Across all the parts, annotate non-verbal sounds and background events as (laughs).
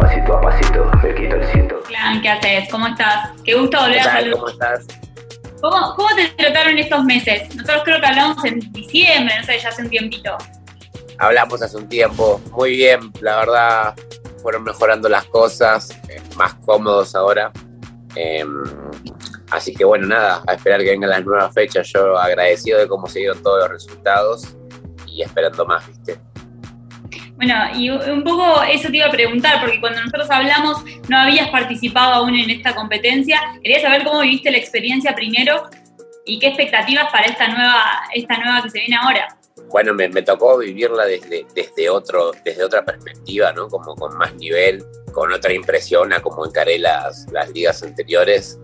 pasito a pasito me quito el cinto. Clan, ¿qué haces? ¿Cómo estás? Qué gusto volver a saludar. ¿Cómo estás? ¿Cómo, ¿Cómo te trataron estos meses? Nosotros creo que hablamos en diciembre, no sé, ya hace un tiempito. Hablamos hace un tiempo, muy bien, la verdad fueron mejorando las cosas, eh, más cómodos ahora. Eh, así que bueno, nada, a esperar que vengan las nuevas fechas. Yo agradecido de cómo se dieron todos los resultados y esperando más, ¿viste? Bueno, y un poco eso te iba a preguntar, porque cuando nosotros hablamos no habías participado aún en esta competencia. Quería saber cómo viviste la experiencia primero y qué expectativas para esta nueva, esta nueva que se viene ahora. Bueno, me, tocó vivirla desde, desde, otro, desde otra perspectiva, ¿no? Como con más nivel, con otra impresión a cómo encaré las, las ligas anteriores,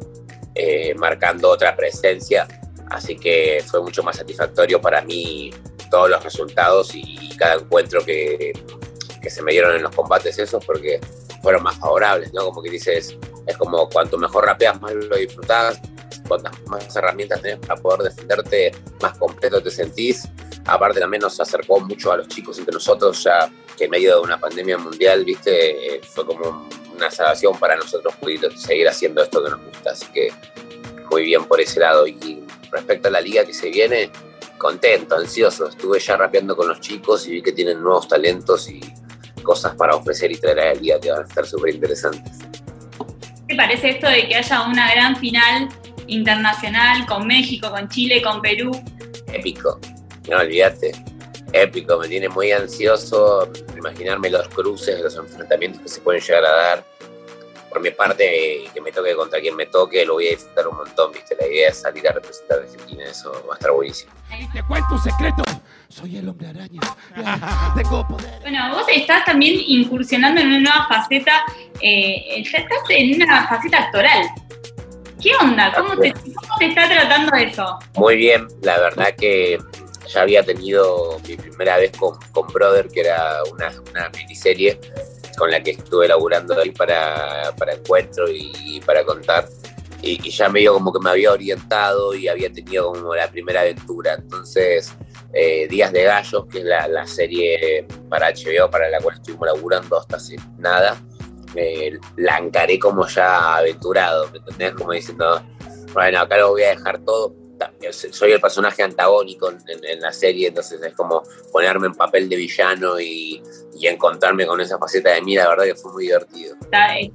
eh, marcando otra presencia. Así que fue mucho más satisfactorio para mí todos los resultados y cada encuentro que, que se me dieron en los combates esos porque fueron más favorables, ¿no? Como que dices, es como cuanto mejor rapeas, más lo disfrutas, cuantas más herramientas tenés para poder defenderte, más completo te sentís. Aparte también nos acercó mucho a los chicos entre nosotros, ya que en medio de una pandemia mundial, viste, eh, fue como una salvación para nosotros poder seguir haciendo esto que nos gusta. Así que muy bien por ese lado. Y respecto a la liga que se viene, contento, ansioso. Estuve ya rapeando con los chicos y vi que tienen nuevos talentos y cosas para ofrecer y traer al día que van a estar súper interesantes. ¿Qué te parece esto de que haya una gran final internacional con México, con Chile, con Perú? Épico, no olvídate. Épico, me tiene muy ansioso imaginarme los cruces, los enfrentamientos que se pueden llegar a dar. Por mi parte, que me toque contra quien me toque, lo voy a disfrutar un montón, ¿viste? La idea es salir a representar a Argentina, eso va a estar buenísimo. Te cuento un secreto. Soy el hombre araña. (laughs) Tengo poder. Bueno, vos estás también incursionando en una nueva faceta, eh, estás en una faceta actoral. ¿Qué onda? ¿Cómo te, ¿Cómo te está tratando eso? Muy bien, la verdad que ya había tenido mi primera vez con, con Brother, que era una, una miniserie con la que estuve laburando ahí para, para encuentro y, para contar. Y, y, ya medio como que me había orientado y había tenido como la primera aventura. Entonces, eh, Días de Gallos, que es la, la, serie para HBO para la cual estuvimos laburando hasta hace nada, eh, la encaré como ya aventurado, ¿me entendés? Como diciendo, bueno, acá lo voy a dejar todo soy el personaje antagónico en, en, la serie, entonces es como ponerme en papel de villano y, y, encontrarme con esa faceta de mí, la verdad que fue muy divertido.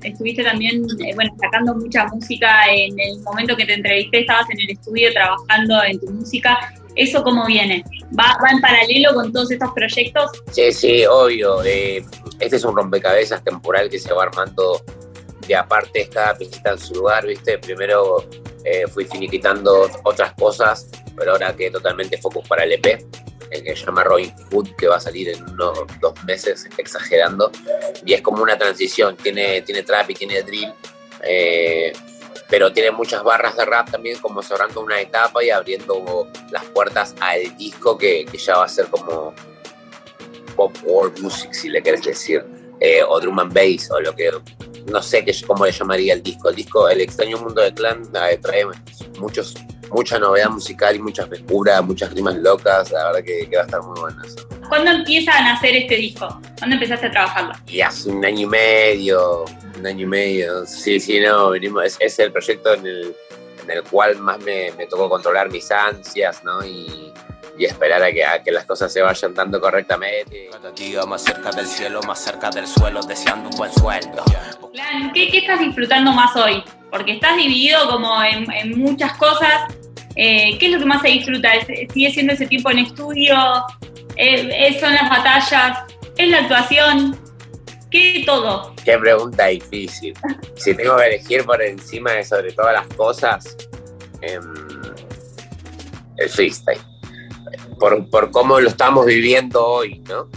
Estuviste también, eh, bueno, sacando mucha música en el momento que te entrevisté, estabas en el estudio trabajando en tu música. ¿Eso cómo viene? ¿Va, va en paralelo con todos estos proyectos? Sí, sí, obvio. Eh, este es un rompecabezas temporal que se va armando de aparte cada piecita en su lugar, ¿viste? Primero eh, fui finiquitando otras cosas, pero ahora que totalmente focus para el EP, el que se llama Robin Hood, que va a salir en unos dos meses, exagerando, y es como una transición, tiene, tiene trap y tiene drill, eh, pero tiene muchas barras de rap también, como cerrando una etapa y abriendo las puertas al disco que, que ya va a ser como pop world music, si le querés decir, eh, o drum and bass, o lo que no sé qué, cómo le llamaría el disco. El disco El extraño mundo de Clan trae muchos, mucha novedad musical y mucha frescura, muchas rimas locas. La verdad que, que, va a estar muy bueno eso. ¿Cuándo empieza a nacer este disco? ¿Cuándo empezaste a trabajarlo? Y hace un año y medio, un año y medio. Sí, sí, no, venimos, es, es el proyecto en el, en el cual más me, me tocó controlar mis ansias, ¿no? Y, y esperar a que, a que, las cosas se vayan dando correctamente. Cada día más cerca del cielo, más cerca del suelo, deseando un buen sueldo. ¿Qué, qué estás disfrutando más hoy? Porque estás dividido como en, en muchas cosas. Eh, ¿Qué es lo que más se disfruta? ¿Sigue siendo ese tiempo en estudio? ¿Es, ¿Son las batallas? ¿Es la actuación? ¿Qué todo? Qué pregunta difícil. si tengo que elegir por encima de sobre todas las cosas, eh, el freestyle por, por, cómo lo estamos viviendo hoy, ¿no?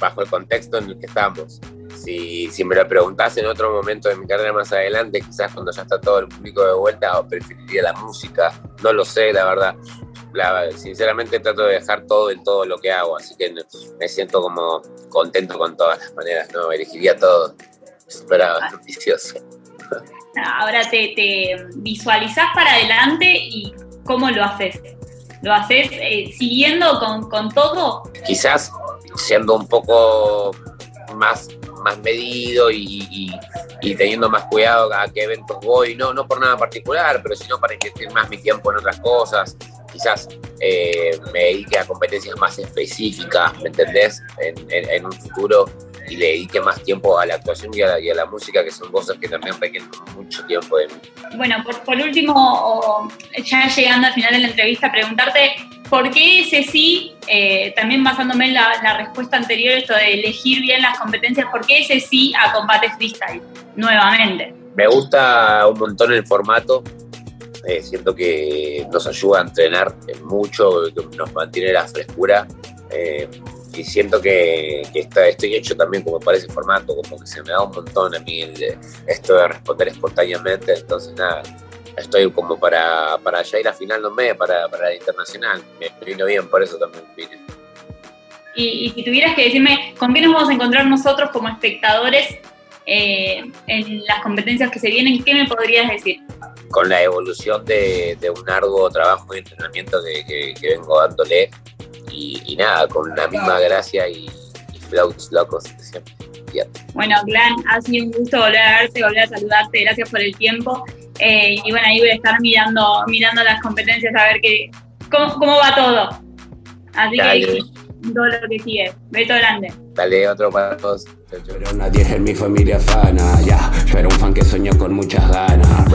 Bajo el contexto en el que estamos. Si, si me lo preguntás en otro momento de mi carrera más adelante, quizás cuando ya está todo el público de vuelta, preferiría la música. No lo sé, la verdad. La, sinceramente trato de dejar todo en todo lo que hago, así que me siento como contento con todas las maneras, ¿no? Elegiría todo. Súper ambicioso. Ahora te, te visualizás para adelante y cómo lo haces. ¿Lo haces eh, siguiendo con, con, todo? Quizás siendo un poco más más medido y, teniendo más cuidado a qué eventos voy, no, no por nada particular, pero sino para invertir más mi tiempo en otras cosas, quizás eh, me dedique a competencias más específicas, ¿me entendés? En, un futuro y le dedique más tiempo a la actuación y a la, música, que son cosas que también requieren mucho tiempo de mí. Bueno, por, último, ya llegando al final de la entrevista, preguntarte por qué ese sí, eh, también basándome en la, la, respuesta anterior, esto de elegir bien las competencias, ¿por qué ese sí a combate freestyle nuevamente? Me gusta un montón el formato, eh, siento que nos ayuda a entrenar mucho, que nos mantiene la frescura. Eh, y siento que, estoy hecho también como para ese formato, como que se me da un montón a mí esto de responder espontáneamente. Entonces, nada, estoy como para, para ya ir a final un mes, para, para la internacional. Me vino bien, por eso también vine. Y, y si tuvieras que decirme, ¿con qué nos vamos a encontrar nosotros como espectadores eh, en las competencias que se vienen, ¿qué me podrías decir? Con la evolución de, un arduo trabajo y entrenamiento que, vengo dándole y, nada, con la misma gracia y, flows locos de siempre. Bueno, Glenn, ha sido un gusto volver a verte, volver a saludarte, gracias por el tiempo. Eh, y bueno, ahí voy a estar mirando, mirando las competencias a ver qué, cómo, va todo. Así que todo lo que sigue. Beso grande. Dale otro para todos. Pero nadie en mi familia fana, ya. Yo era un fan que soñó con muchas ganas,